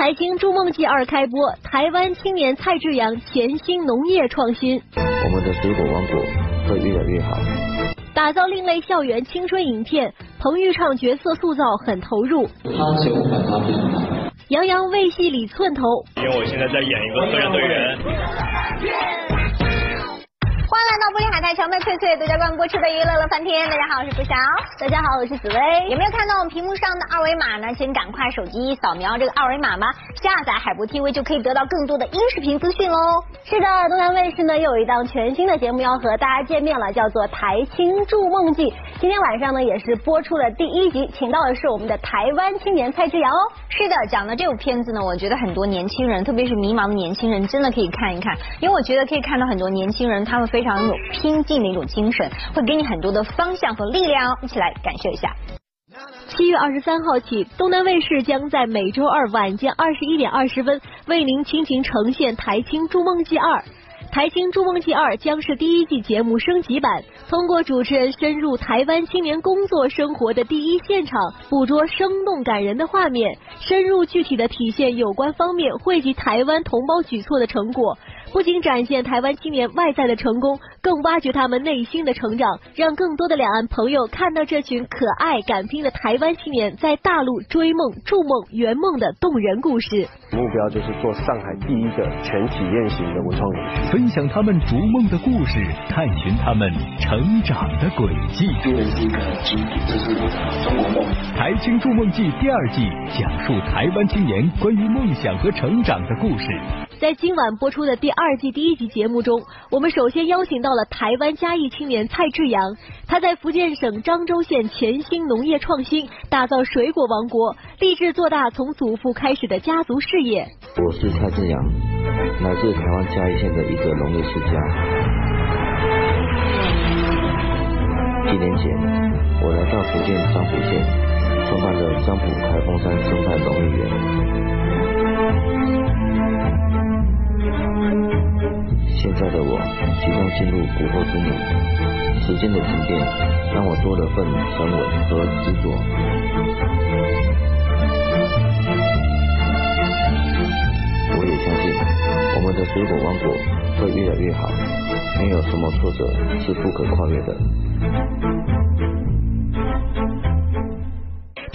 台青筑梦记二开播，台湾青年蔡志阳潜心农业创新。我们的水果王国会越来越好。打造另类校园青春影片，彭昱畅角色塑造很投入。他杨洋为戏里寸头。因为我现在在演一个个人队员。欢迎来到玻璃海苔荞麦脆脆独家冠播出的娱乐乐翻天。大家好，我是付晓。大家好，我是紫薇。有没有看到我们屏幕上的二维码呢？请赶快手机扫描这个二维码吧？下载海博 TV 就可以得到更多的音视频资讯喽。是的，东南卫视呢又有一档全新的节目要和大家见面了，叫做《台青筑梦记》。今天晚上呢也是播出了第一集，请到的是我们的台湾青年蔡志阳哦。是的，讲的这部片子呢，我觉得很多年轻人，特别是迷茫的年轻人，真的可以看一看，因为我觉得可以看到很多年轻人他们非。非常有拼劲的一种精神，会给你很多的方向和力量。一起来感受一下。七月二十三号起，东南卫视将在每周二晚间二十一点二十分为您倾情呈现《台青筑梦记二》。《台青筑梦记二》将是第一季节目升级版，通过主持人深入台湾青年工作生活的第一现场，捕捉生动感人的画面，深入具体的体现有关方面汇集台湾同胞举措的成果。不仅展现台湾青年外在的成功，更挖掘他们内心的成长，让更多的两岸朋友看到这群可爱敢拼的台湾青年在大陆追梦、筑梦、圆梦的动人故事。目标就是做上海第一个全体验型的文创园区，分享他们逐梦的故事，探寻他们成长的轨迹。这是一个基地，这是中国梦。台青筑梦记第二季讲述台湾青年关于梦想和成长的故事。在今晚播出的第二季第一集节目中，我们首先邀请到了台湾嘉义青年蔡志阳。他在福建省漳州县潜心农业创新，打造水果王国，立志做大从祖父开始的家族事业。我是蔡志阳，来自台湾嘉义县的一个农业世家。几年前，我来到福建漳浦县，创办了漳浦开封山生态农业园。现在的我即将进入古惑之年，时间的沉淀让我多了份沉稳和执着。我也相信我们的水果王国会越来越好，没有什么挫折是不可跨越的。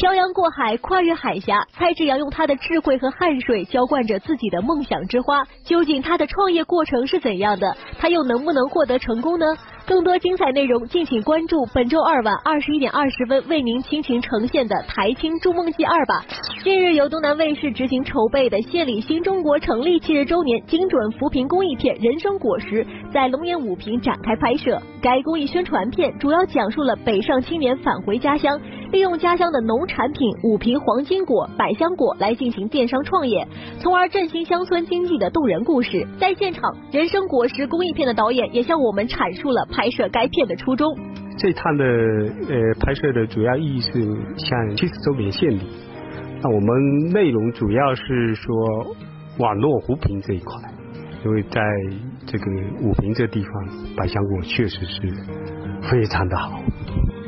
漂洋过海，跨越海峡，蔡志阳用他的智慧和汗水浇灌着自己的梦想之花。究竟他的创业过程是怎样的？他又能不能获得成功呢？更多精彩内容，敬请关注本周二晚二十一点二十分为您倾情呈现的《台青筑梦记二》吧。近日，由东南卫视执行筹备的献礼新中国成立七十周年精准扶贫公益片《人生果实》在龙岩五平展开拍摄。该公益宣传片主要讲述了北上青年返回家乡。利用家乡的农产品五瓶黄金果、百香果来进行电商创业，从而振兴乡村经济的动人故事。在现场，人生果实公益片的导演也向我们阐述了拍摄该片的初衷。这趟的呃拍摄的主要意义是向七十周年献礼。那我们内容主要是说网络扶贫这一块，因为在这个五平这地方，百香果确实是非常的好。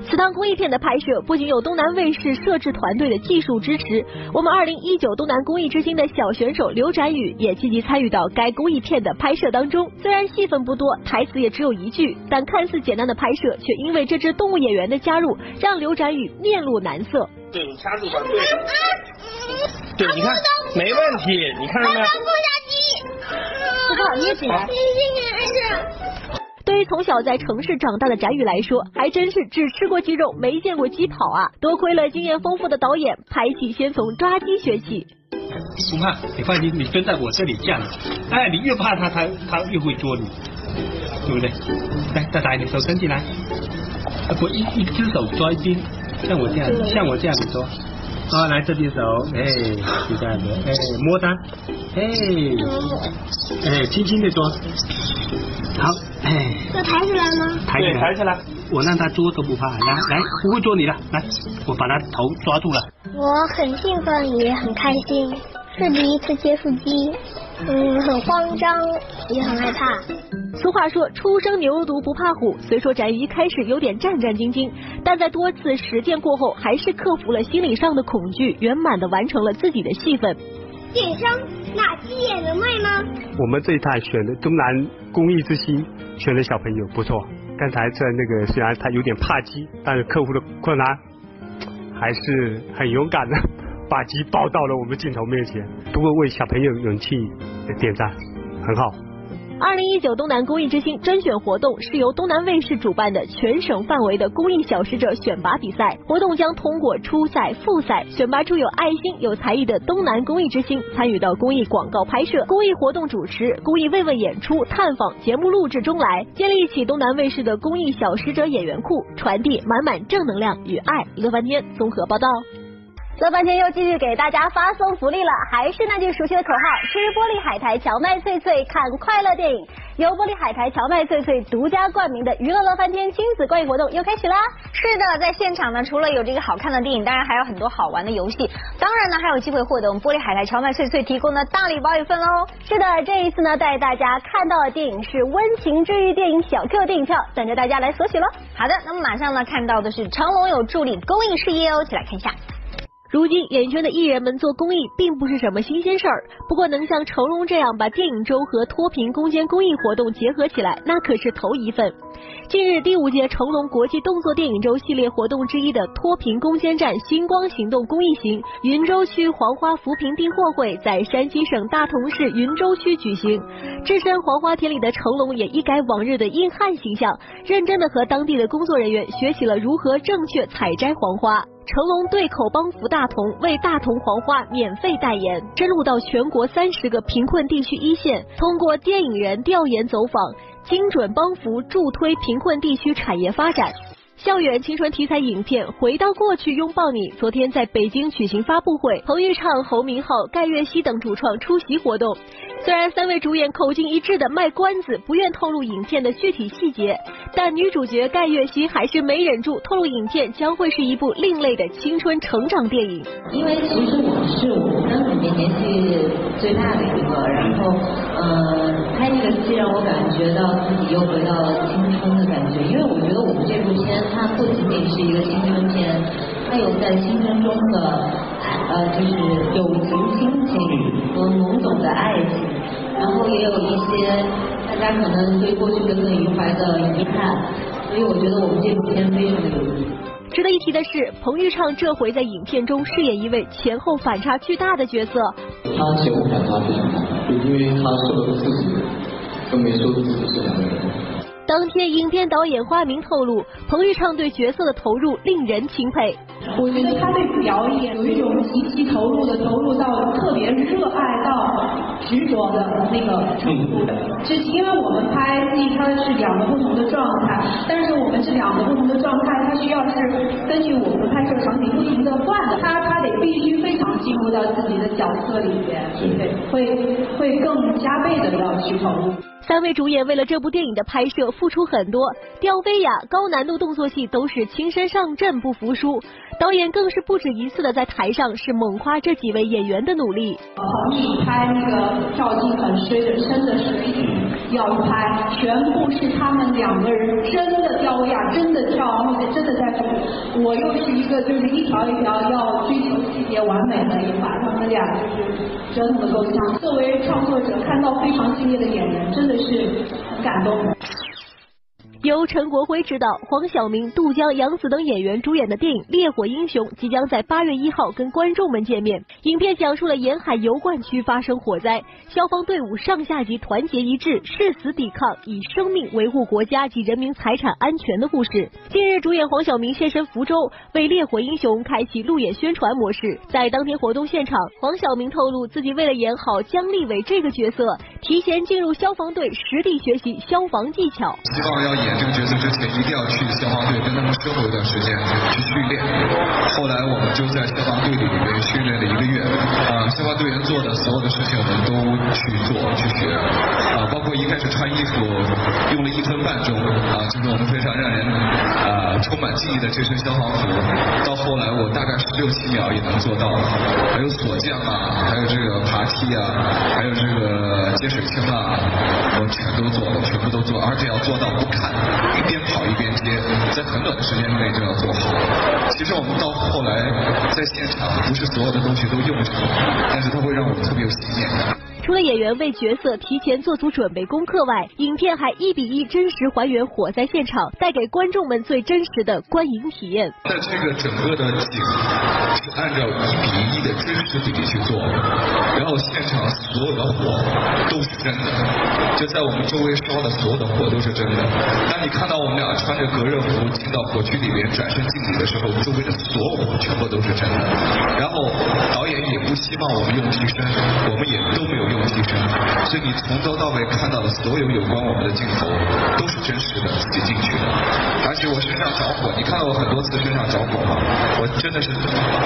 此趟公益片的拍摄不仅有东南卫视摄制团队的技术支持，我们二零一九东南公益之星的小选手刘展宇也积极参与到该公益片的拍摄当中。虽然戏份不多，台词也只有一句，但看似简单的拍摄，却因为这支动物演员的加入，让刘展宇面露难色。对你掐住吧，对。对，你看，没问题，你看到没有？不下鸡。不好意思。于从小在城市长大的翟宇来说，还真是只吃过鸡肉，没见过鸡跑啊！多亏了经验丰富的导演，拍戏先从抓鸡学起。不怕，你放心，你蹲在我这里这样，哎，你越怕他，他他越会捉你，对不对？来，再打一点，手伸进来，不一一只手抓一边，像我这样，像我这样子抓。啊，来这边手，哎，就这样子，哎，摸它，哎，哎，轻轻的抓，好。哎，要抬起来吗？抬起来，抬起来。我让他捉都不怕，来来，不会捉你了，来，我把他头抓住了。我很兴奋，也很开心，是第一次接触鸡，嗯，很慌张，也很害怕。俗话说，初生牛犊不怕虎。虽说翟鱼一开始有点战战兢兢，但在多次实践过后，还是克服了心理上的恐惧，圆满的完成了自己的戏份。电商那鸡也能卖吗？我们这一代选的东南公益之星，选的小朋友不错。刚才在那个虽然他有点怕鸡，但是克服的困难还是很勇敢的，把鸡抱到了我们镜头面前，不过为小朋友勇气点赞，很好。二零一九东南公益之星甄选活动是由东南卫视主办的全省范围的公益小使者选拔比赛，活动将通过初赛、复赛选拔出有爱心、有才艺的东南公益之星，参与到公益广告拍摄、公益活动主持、公益慰问演出、探访、节目录制中来，建立起东南卫视的公益小使者演员库，传递满满正能量与爱。乐翻天综合报道。乐半天又继续给大家发送福利了，还是那句熟悉的口号：吃玻璃海苔荞麦脆脆，看快乐电影。由玻璃海苔荞麦脆脆独家冠名的娱乐乐翻天亲子观影活动又开始啦！是的，在现场呢，除了有这个好看的电影，当然还有很多好玩的游戏，当然呢，还有机会获得我们玻璃海苔荞麦脆脆提供的大礼包一份喽。是的，这一次呢，带大家看到的电影是温情治愈电影小 Q 电影票，等着大家来索取喽。好的，那么马上呢，看到的是成龙有助力公益事业哦，一起来看一下。如今，演艺圈的艺人们做公益并不是什么新鲜事儿。不过，能像成龙这样把电影周和脱贫攻坚公益活动结合起来，那可是头一份。近日，第五届成龙国际动作电影周系列活动之一的脱贫攻坚战星光行动公益行云州区黄花扶贫订货会在山西省大同市云州区举行。置身黄花田里的成龙也一改往日的硬汉形象，认真的和当地的工作人员学习了如何正确采摘黄花。成龙对口帮扶大同，为大同黄花免费代言，深入到全国三十个贫困地区一线，通过电影人调研走访，精准帮扶助推贫困地区产业发展。校园青春题材影片《回到过去拥抱你》昨天在北京举行发布会，彭昱畅、侯明昊、盖月熙等主创出席活动。虽然三位主演口径一致的卖关子，不愿透露影片的具体细节，但女主角盖月熙还是没忍住透露，影片将会是一部另类的青春成长电影。因为其实我是我们三个里面年纪最大的一个，然后呃拍这个戏让我感觉到自己又回到了青春的感觉，因为我觉得我们这部片它不仅仅是一个青春片，它有在青春中的呃就是友情亲情和懵懂的爱情。然后也有一些大家可能对过去耿耿于怀的遗憾，所以我觉得我们这部片非常的有意思。值得一提的是，彭昱畅这回在影片中饰演一位前后反差巨大的角色。他前后反差非常大，因为他说的自己跟没说的自己是两个人。当天，影片导演花明透露，彭昱畅对角色的投入令人钦佩。我觉得他对表演有一种极其投入的，投入到特别热爱到执着的那个程度。是因为我们拍戏，它是两个不同的状态，但是我们这两个不同的状态，它需要是根据我们拍摄场景不停的换的。他他得必须非常进入到自己的角色里边，对，会会更加倍的要去投入。三位主演为了这部电影的拍摄付出很多，吊威亚、高难度动作戏都是亲身上阵不服输。导演更是不止一次的在台上是猛夸这几位演员的努力。彭毅拍那个跳进很深的深的水里要拍，全部是他们两个人真的吊威亚，真的跳，而且真的在浮。我又是一个就是一条一条要追求细节完美的一把，他们俩就是真的够呛。作为创作者，看到非常敬业的演员，真的是很感动。由陈国辉执导，黄晓明、杜江、杨紫等演员主演的电影《烈火英雄》即将在八月一号跟观众们见面。影片讲述了沿海油罐区发生火灾，消防队伍上下级团结一致，誓死抵抗，以生命维护国家及人民财产安全的故事。近日，主演黄晓明现身福州，为《烈火英雄》开启路演宣传模式。在当天活动现场，黄晓明透露，自己为了演好姜立伟这个角色，提前进入消防队实地学习消防技巧。希望要演这个角色之前，一定要去消防队跟他们生活一段时间去训练。后来我们就在消防队里面训练了一个月，啊，消防队员做的所有的事情我们都去做去学，啊，包括一开始穿衣服用了一分半钟，啊，就是我们非常让人啊充满记忆的这身消防服，到后来我大概十六七秒也能做到，还有锁匠啊，还有这个爬梯啊，还有这个接水枪啊，我全都做了，全部都做，而且要做到不看。一边跑一边接，在很短的时间内就要做好。其实我们到后来在现场，不是所有的东西都用上，但是它会让我们特别有信念感。除了演员为角色提前做足准备功课外，影片还一比一真实还原火灾现场，带给观众们最真实的观影体验。在这个整个的景是按照一比一的真实比例去做，然后现场所有的火都是真的，就在我们周围烧的所有的火都是真的。当你看到我们俩穿着隔热服进到火区里面转身敬礼的时候，周围的所有火全部都是真的。然后导演也不希望我们用替身，我们也都没有用。替身，所以你从头到尾看到的所有有关我们的镜头都是真实的，自己进去的。而且我身上着火，你看到我很多次身上着火吗？我真的是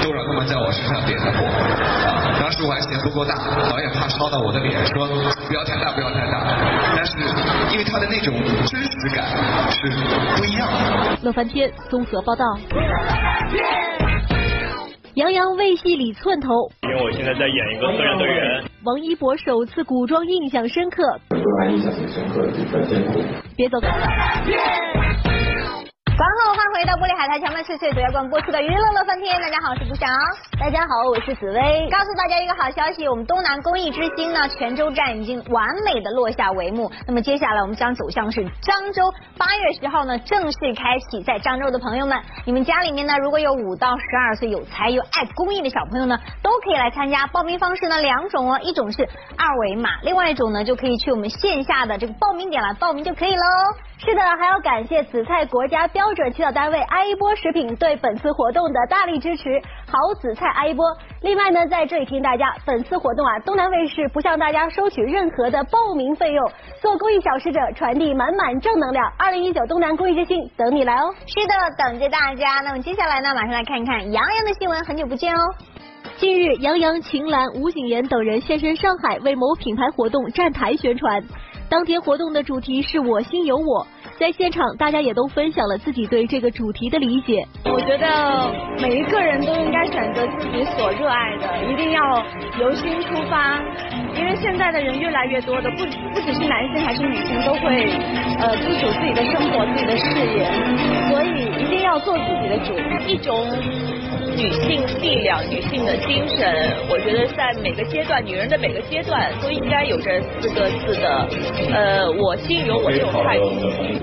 都让他们在我身上点的火。啊，当时我还嫌不够大，导演怕烧到我的脸，说不要太大，不要太大。但是因为他的那种真实感是不一样的。乐翻天综合报道。杨洋为戏里寸头，因为我现在在演一个特战队员。王一博首次古装印象深刻，印象挺深刻。别走。回到玻璃海苔，强曼岁岁主要冠播出的娱乐乐翻天。大家好，我是不祥。大家好，我是紫薇。告诉大家一个好消息，我们东南公益之星呢，泉州站已经完美的落下帷幕。那么接下来我们将走向是漳州，八月十号呢正式开启。在漳州的朋友们，你们家里面呢如果有五到十二岁有才有爱公益的小朋友呢，都可以来参加。报名方式呢两种哦，一种是二维码，另外一种呢就可以去我们线下的这个报名点来报名就可以喽。是的，还要感谢紫菜国家标准起草单位爱一波食品对本次活动的大力支持，好紫菜爱一波。另外呢，在这里提醒大家，本次活动啊，东南卫视不向大家收取任何的报名费用，做公益小使者，传递满满正能量。二零一九东南公益之星等你来哦。是的，等着大家。那么接下来呢，马上来看一看杨洋的新闻，很久不见哦。近日，杨洋、秦岚、吴谨言等人现身上海，为某品牌活动站台宣传。当天活动的主题是我心有我，在现场大家也都分享了自己对这个主题的理解。我觉得每一个人都应该选择自己所热爱的，一定要由心出发，因为现在的人越来越多的不不只是男性还是女性都会呃自主自己的生活、自己的事业，所以一定要做自己的主。一种女性力量、女性的精神，我觉得在每个阶段，女人的每个阶段都应该有着四个字的。呃，我心有我这种态度。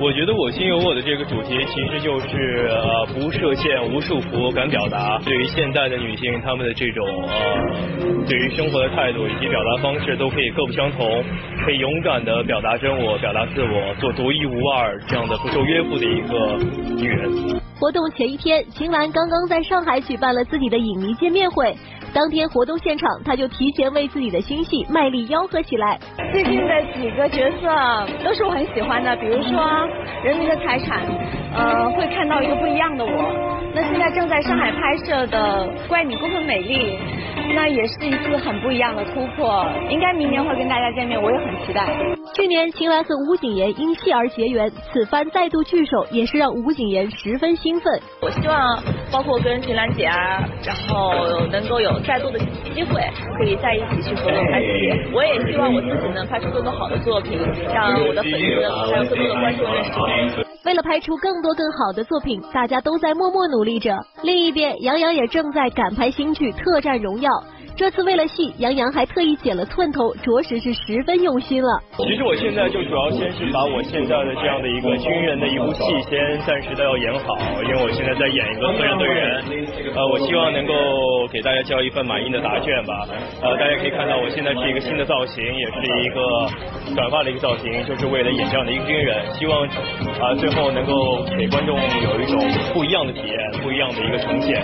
我觉得我心有我的这个主题，其实就是呃不设限、无束缚，敢表达。对于现代的女性，她们的这种呃对于生活的态度以及表达方式都可以各不相同，可以勇敢的表达真我，表达自我，做独一无二这样的不受约束的一个女人。活动前一天，秦岚刚刚在上海举办了自己的影迷见面会。当天活动现场，他就提前为自己的新戏卖力吆喝起来。最近的几个角色都是我很喜欢的，比如说《人民的财产》，呃，会看到一个不一样的我。那现在正在上海拍摄的《怪你过分美丽》。那也是一次很不一样的突破，应该明年会跟大家见面，我也很期待。去年秦岚和吴谨言因戏而结缘，此番再度聚首，也是让吴谨言十分兴奋。我希望包括跟秦岚姐啊，然后能够有再多的机会可以在一起去合作拍戏。我也希望我自己能拍出更多好的作品，让我的粉丝还有更多的观众认识我。为了拍出更多更好的作品，大家都在默默努力着。另一边，杨洋也正在赶拍新剧《特战荣耀》。这次为了戏，杨洋还特意剪了寸头，着实是十分用心了。其实我现在就主要先是把我现在的这样的一个军人的一部戏先暂时的要演好，因为我现在在演一个特战队员。呃，我希望能够给大家交一份满意的答卷吧。呃，大家可以看到我现在是一个新的造型，也是一个短发的一个造型，就是为了演这样的一个军人。希望啊，最后能够给观众有一种不一样的体验，不一样的一个呈现。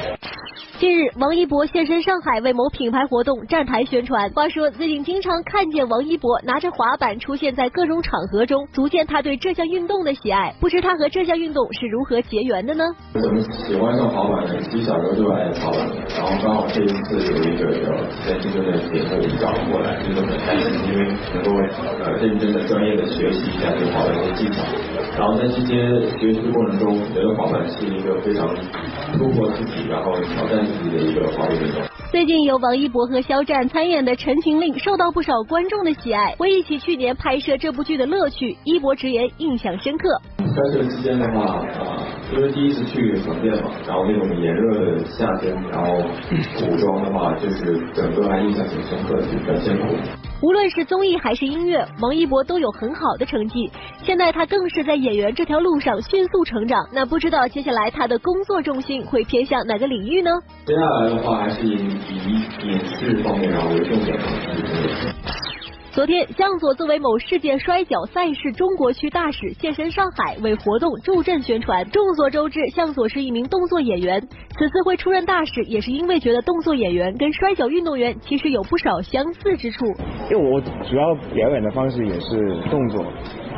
近日，王一博现身上海为某品牌活动站台宣传。话说，最近经常看见王一博拿着滑板出现在各种场合中，足见他对这项运动的喜爱。不知他和这项运动是如何结缘的呢？怎么喜欢上滑板呢？其实小时候就爱滑板，然后刚好这一次有一个叫在竞争的节目找过来，真的很开心，因为能够呃认真的、专业的学习一下这个滑板的技巧。然后在这些学习的过程中，觉得滑板是一个非常突破自己，然后挑战。最近由王一博和肖战参演的《陈情令》受到不少观众的喜爱。回忆起去年拍摄这部剧的乐趣，一博直言印象深刻。拍摄期间的话，啊，因为第一次去横店嘛，然后那种炎热的夏天，然后古装的话，就是整个还印象挺深刻的，比较艰苦。无论是综艺还是音乐，王一博都有很好的成绩。现在他更是在演员这条路上迅速成长。那不知道接下来他的工作重心会偏向哪个领域呢？接下来的话，还是以影视方面然后为重点。昨天，向佐作为某世界摔角赛事中国区大使现身上海，为活动助阵宣传。众所周知，向佐是一名动作演员，此次会出任大使，也是因为觉得动作演员跟摔跤运动员其实有不少相似之处。因为我主要表演的方式也是动作。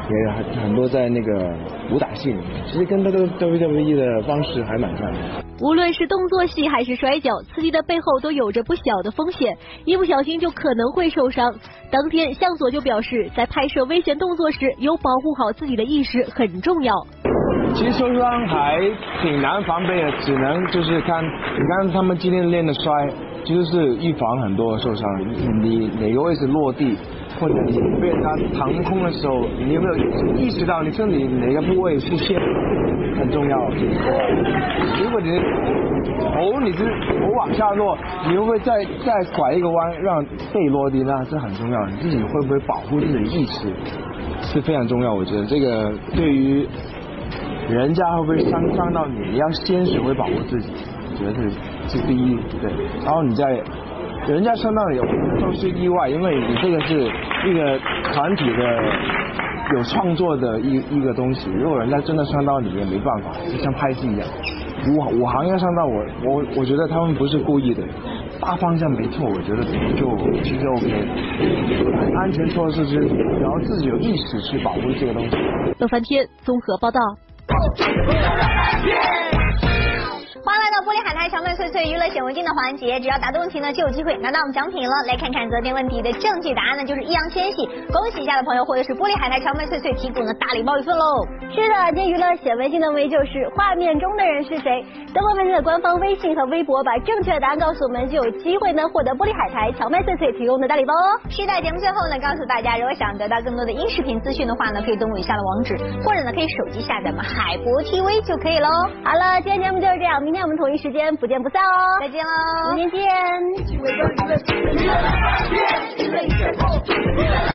也很很多在那个武打戏里面，其实跟那个 WWE 的方式还蛮像的。无论是动作戏还是摔跤，刺激的背后都有着不小的风险，一不小心就可能会受伤。当天向佐就表示，在拍摄危险动作时，有保护好自己的意识很重要。其实受伤还挺难防备的，只能就是看，你看他们今天练的摔，其实是预防很多受伤。你哪个位置落地？或者你被他腾空的时候，你有没有意识到你身体哪个部位出现？很重要。如果你头你是头往下落，你会不会再再拐一个弯让背落地？那是很重要。你自己会不会保护自己的意识是非常重要。我觉得这个对于人家会不会伤伤到你，你要先学会保护自己，我觉得是是第一对。然后你再。人家伤到你都是意外，因为你这个是一个团体的有创作的一一个东西。如果人家真的伤到你，也没办法，就像拍戏一样。五五行要上到我，我我觉得他们不是故意的，大方向没错，我觉得就其实 OK。安全措施是，然后自己有意识去保护这个东西。乐翻天综合报道。欢迎来到玻璃海苔荞麦脆脆娱乐显微镜的环节，只要答对问题呢，就有机会拿到我们奖品了。来看看昨天问题的正确答案呢，就是易烊千玺。恭喜一下的朋友获得是玻璃海苔荞麦脆脆提供的大礼包一份喽。是的，今天娱乐显微镜的微就是画面中的人是谁？登录微信的官方微信和微博，把正确的答案告诉我们，就有机会呢获得玻璃海苔荞麦脆脆提供的大礼包哦。是的，节目最后呢，告诉大家，如果想得到更多的音视频资讯的话呢，可以登录以下的网址，或者呢可以手机下载我们海博 TV 就可以喽。好了，今天节目就是这样，明天我们同一时间。不见不散哦！再见喽！明天见。